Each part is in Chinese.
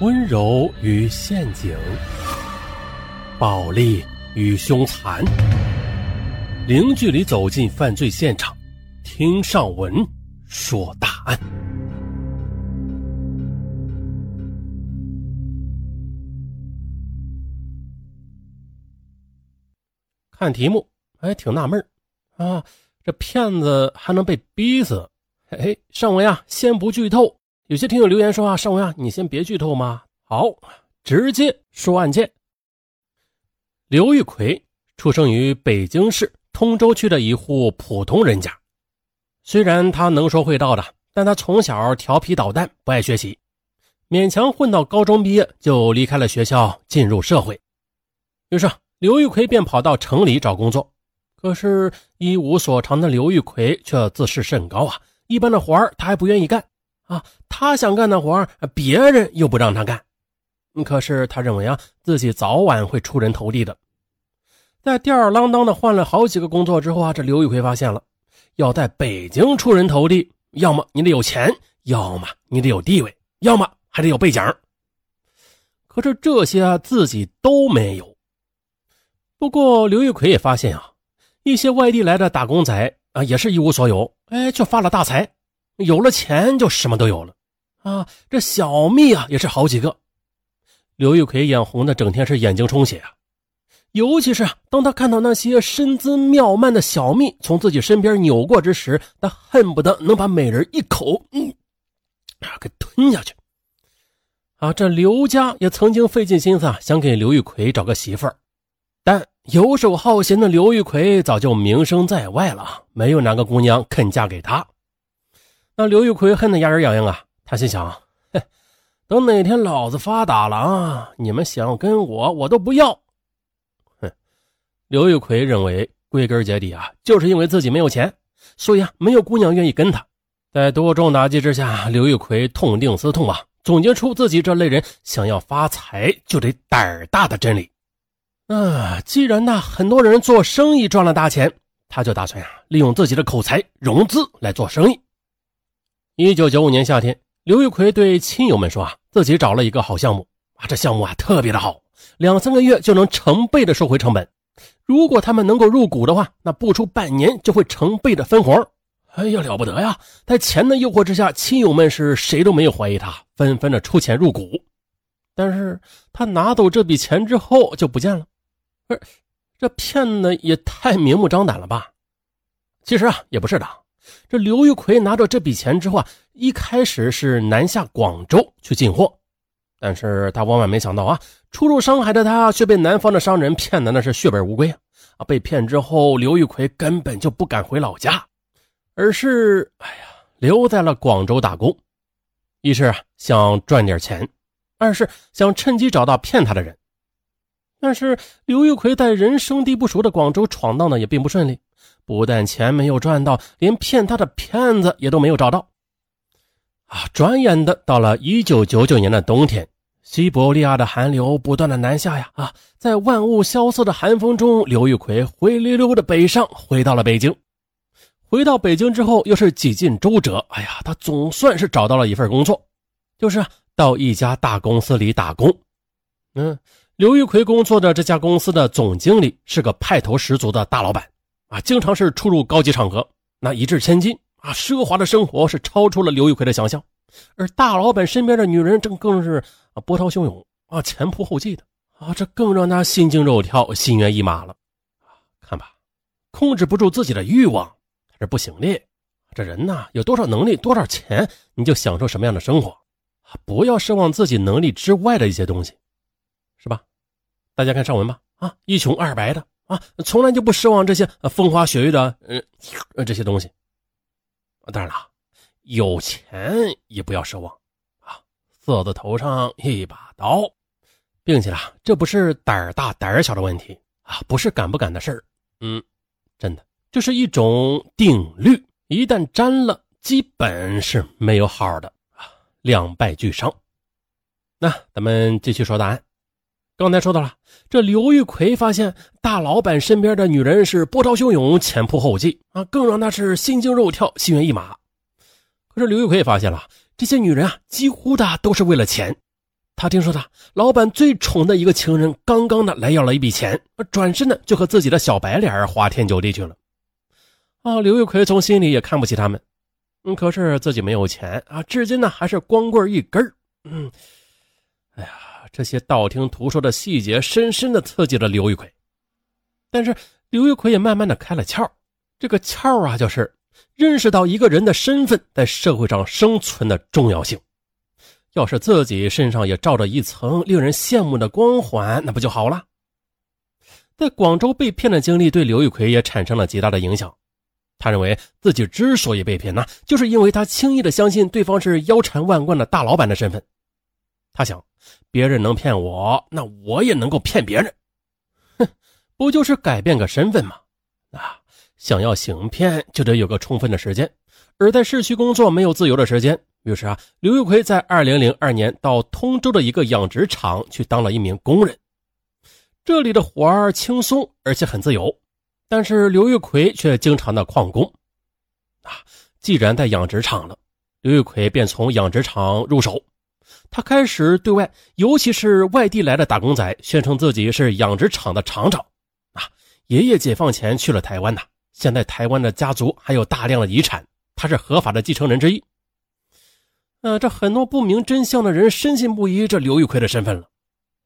温柔与陷阱，暴力与凶残，零距离走进犯罪现场，听上文说大案。看题目，还挺纳闷啊，这骗子还能被逼死？嘿，尚文啊，先不剧透。有些听友留言说啊，尚文啊，你先别剧透嘛。好，直接说案件。刘玉奎出生于北京市通州区的一户普通人家，虽然他能说会道的，但他从小调皮捣蛋，不爱学习，勉强混到高中毕业就离开了学校，进入社会。于是刘玉奎便跑到城里找工作，可是，一无所长的刘玉奎却自视甚高啊，一般的活儿他还不愿意干。啊，他想干的活别人又不让他干。可是他认为啊，自己早晚会出人头地的。在吊儿郎当的换了好几个工作之后啊，这刘玉奎发现了，要在北京出人头地，要么你得有钱，要么你得有地位，要么还得有背景。可是这些啊，自己都没有。不过刘玉奎也发现啊，一些外地来的打工仔啊，也是一无所有，哎，却发了大财。有了钱就什么都有了，啊，这小蜜啊也是好几个。刘玉奎眼红的整天是眼睛充血啊，尤其是当他看到那些身姿妙曼的小蜜从自己身边扭过之时，他恨不得能把美人一口，嗯，啊，给吞下去。啊，这刘家也曾经费尽心思啊，想给刘玉奎找个媳妇儿，但游手好闲的刘玉奎早就名声在外了，没有哪个姑娘肯嫁给他。那刘玉奎恨得牙根痒痒啊！他心想：“哼，等哪天老子发达了啊，你们想跟我，我都不要。”哼，刘玉奎认为，归根结底啊，就是因为自己没有钱，所以啊，没有姑娘愿意跟他。在多重打击之下，刘玉奎痛定思痛啊，总结出自己这类人想要发财就得胆大的真理。啊，既然呢，很多人做生意赚了大钱，他就打算呀，利用自己的口才融资来做生意。一九九五年夏天，刘玉奎对亲友们说：“啊，自己找了一个好项目啊，这项目啊特别的好，两三个月就能成倍的收回成本。如果他们能够入股的话，那不出半年就会成倍的分红。哎呀，了不得呀！在钱的诱惑之下，亲友们是谁都没有怀疑他，纷纷的出钱入股。但是他拿走这笔钱之后就不见了，不这骗的也太明目张胆了吧？其实啊，也不是的。”这刘玉奎拿着这笔钱之后啊，一开始是南下广州去进货，但是他万万没想到啊，初入上海的他却被南方的商人骗的那是血本无归啊！啊，被骗之后，刘玉奎根本就不敢回老家，而是哎呀留在了广州打工，一是想赚点钱，二是想趁机找到骗他的人。但是刘玉奎在人生地不熟的广州闯荡的也并不顺利。不但钱没有赚到，连骗他的骗子也都没有找到。啊！转眼的到了一九九九年的冬天，西伯利亚的寒流不断的南下呀！啊，在万物萧瑟的寒风中，刘玉奎灰溜溜的北上，回到了北京。回到北京之后，又是几经周折，哎呀，他总算是找到了一份工作，就是到一家大公司里打工。嗯，刘玉奎工作的这家公司的总经理是个派头十足的大老板。啊，经常是出入高级场合，那一掷千金啊，奢华的生活是超出了刘玉奎的想象。而大老板身边的女人正更是啊波涛汹涌啊，前仆后继的啊，这更让他心惊肉跳、心猿意马了。看吧，控制不住自己的欲望是不行的。这人呐，有多少能力、多少钱，你就享受什么样的生活啊！不要奢望自己能力之外的一些东西，是吧？大家看上文吧，啊，一穷二白的。啊，从来就不奢望这些风花雪月的，呃，呃这些东西。当然了，有钱也不要奢望啊。色字头上一把刀，并且啊，这不是胆儿大胆儿小的问题啊，不是敢不敢的事儿。嗯，真的，这是一种定律，一旦沾了，基本是没有好的啊，两败俱伤。那咱们继续说答案。刚才说到了，这刘玉奎发现大老板身边的女人是波涛汹涌、前仆后继啊，更让他是心惊肉跳、心猿意马。可是刘玉奎也发现了，这些女人啊，几乎的都是为了钱。他听说他老板最宠的一个情人刚刚的来要了一笔钱，转身呢就和自己的小白脸花天酒地去了。啊，刘玉奎从心里也看不起他们，嗯，可是自己没有钱啊，至今呢还是光棍一根嗯，哎呀，这些道听途说的细节深深的刺激了刘玉奎。但是刘玉奎也慢慢的开了窍，这个窍啊，就是认识到一个人的身份在社会上生存的重要性。要是自己身上也罩着一层令人羡慕的光环，那不就好了？在广州被骗的经历对刘玉奎也产生了极大的影响。他认为自己之所以被骗呢，就是因为他轻易的相信对方是腰缠万贯的大老板的身份。他想，别人能骗我，那我也能够骗别人。哼，不就是改变个身份吗？啊，想要行骗就得有个充分的时间，而在市区工作没有自由的时间。于是啊，刘玉奎在二零零二年到通州的一个养殖场去当了一名工人。这里的活儿轻松而且很自由，但是刘玉奎却经常的旷工。啊，既然在养殖场了，刘玉奎便从养殖场入手。他开始对外，尤其是外地来的打工仔，宣称自己是养殖场的厂长。啊，爷爷解放前去了台湾呐，现在台湾的家族还有大量的遗产，他是合法的继承人之一。呃，这很多不明真相的人深信不疑这刘玉奎的身份了。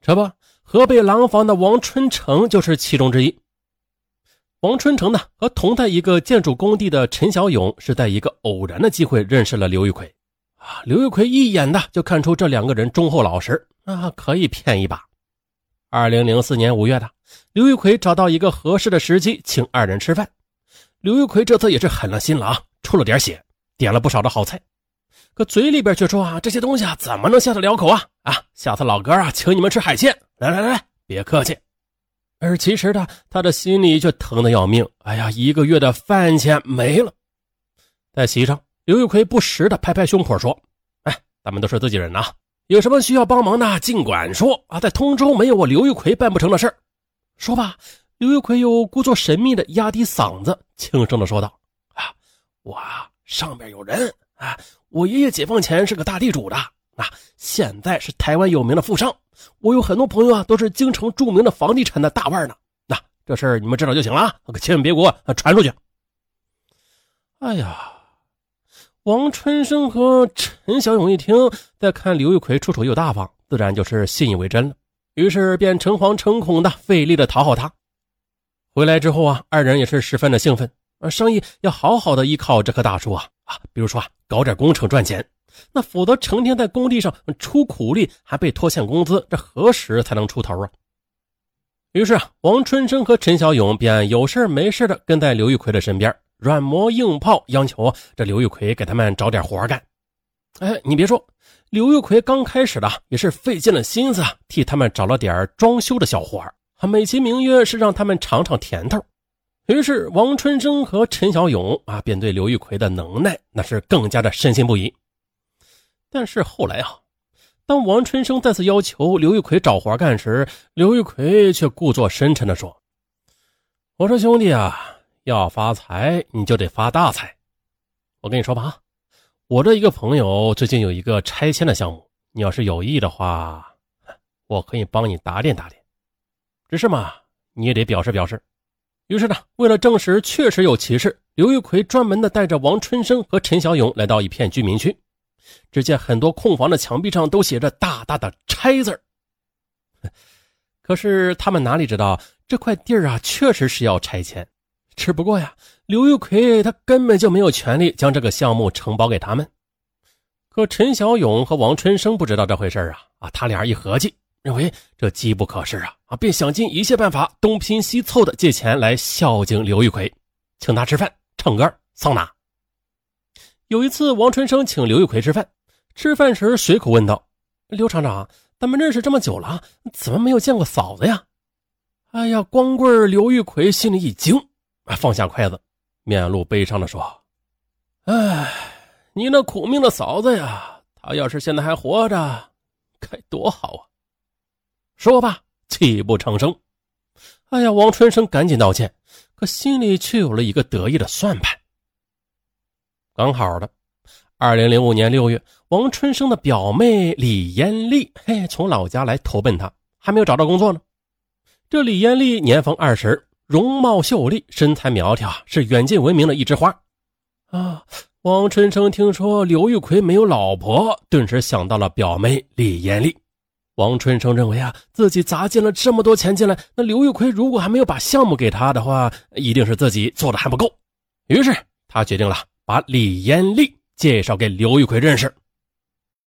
这不，河北廊坊的王春成就是其中之一。王春成呢，和同在一个建筑工地的陈小勇是在一个偶然的机会认识了刘玉奎。啊，刘玉奎一眼的就看出这两个人忠厚老实啊，可以骗一把。二零零四年五月的，刘玉奎找到一个合适的时机请二人吃饭。刘玉奎这次也是狠了心了啊，出了点血，点了不少的好菜。可嘴里边却说啊，这些东西啊怎么能下得了口啊啊！下次老哥啊请你们吃海鲜，来来来，别客气。而其实呢，他的心里却疼得要命。哎呀，一个月的饭钱没了。在席上，刘玉奎不时的拍拍胸口说：“哎，咱们都是自己人呐，有什么需要帮忙的尽管说啊，在通州没有我刘玉奎办不成的事说吧，刘玉奎又故作神秘的压低嗓子，轻声的说道：“啊，我上边有人啊。”我爷爷解放前是个大地主的啊，现在是台湾有名的富商。我有很多朋友啊，都是京城著名的房地产的大腕呢。那这事儿你们知道就行了，可千万别给我传出去。哎呀，王春生和陈小勇一听，再看刘玉奎出手又大方，自然就是信以为真了。于是便诚惶诚恐的费力的讨好他。回来之后啊，二人也是十分的兴奋。啊，生意要好好的依靠这棵大树啊啊！比如说啊，搞点工程赚钱，那否则成天在工地上出苦力，还被拖欠工资，这何时才能出头啊？于是啊，王春生和陈小勇便有事没事的跟在刘玉奎的身边，软磨硬泡，央求这刘玉奎给他们找点活干。哎，你别说，刘玉奎刚开始的也是费尽了心思，替他们找了点装修的小活还美其名曰是让他们尝尝甜头。于是，王春生和陈小勇啊，便对刘玉奎的能耐那是更加的深信不疑。但是后来啊，当王春生再次要求刘玉奎找活干时，刘玉奎却故作深沉地说：“我说兄弟啊，要发财你就得发大财。我跟你说吧，我这一个朋友最近有一个拆迁的项目，你要是有意的话，我可以帮你打点打点。只是嘛，你也得表示表示。”于是呢，为了证实确实有其事，刘玉奎专门的带着王春生和陈小勇来到一片居民区。只见很多空房的墙壁上都写着大大的“拆”字 可是他们哪里知道这块地儿啊，确实是要拆迁。只不过呀，刘玉奎他根本就没有权利将这个项目承包给他们。可陈小勇和王春生不知道这回事啊啊！他俩一合计。认为这机不可失啊啊，便想尽一切办法东拼西凑的借钱来孝敬刘玉奎，请他吃饭、唱歌、桑拿。有一次，王春生请刘玉奎吃饭，吃饭时随口问道：“刘厂长，咱们认识这么久了，怎么没有见过嫂子呀？”哎呀，光棍刘玉奎心里一惊，放下筷子，面露悲伤的说：“哎，你那苦命的嫂子呀，她要是现在还活着，该多好啊！”说罢，泣不成声。哎呀，王春生赶紧道歉，可心里却有了一个得意的算盘。刚好的，二零零五年六月，王春生的表妹李艳丽，嘿，从老家来投奔他，还没有找到工作呢。这李艳丽年方二十，容貌秀丽，身材苗条，是远近闻名的一枝花。啊，王春生听说刘玉奎没有老婆，顿时想到了表妹李艳丽。王春生认为啊，自己砸进了这么多钱进来，那刘玉奎如果还没有把项目给他的话，一定是自己做的还不够。于是他决定了把李艳丽。介绍给刘玉奎认识。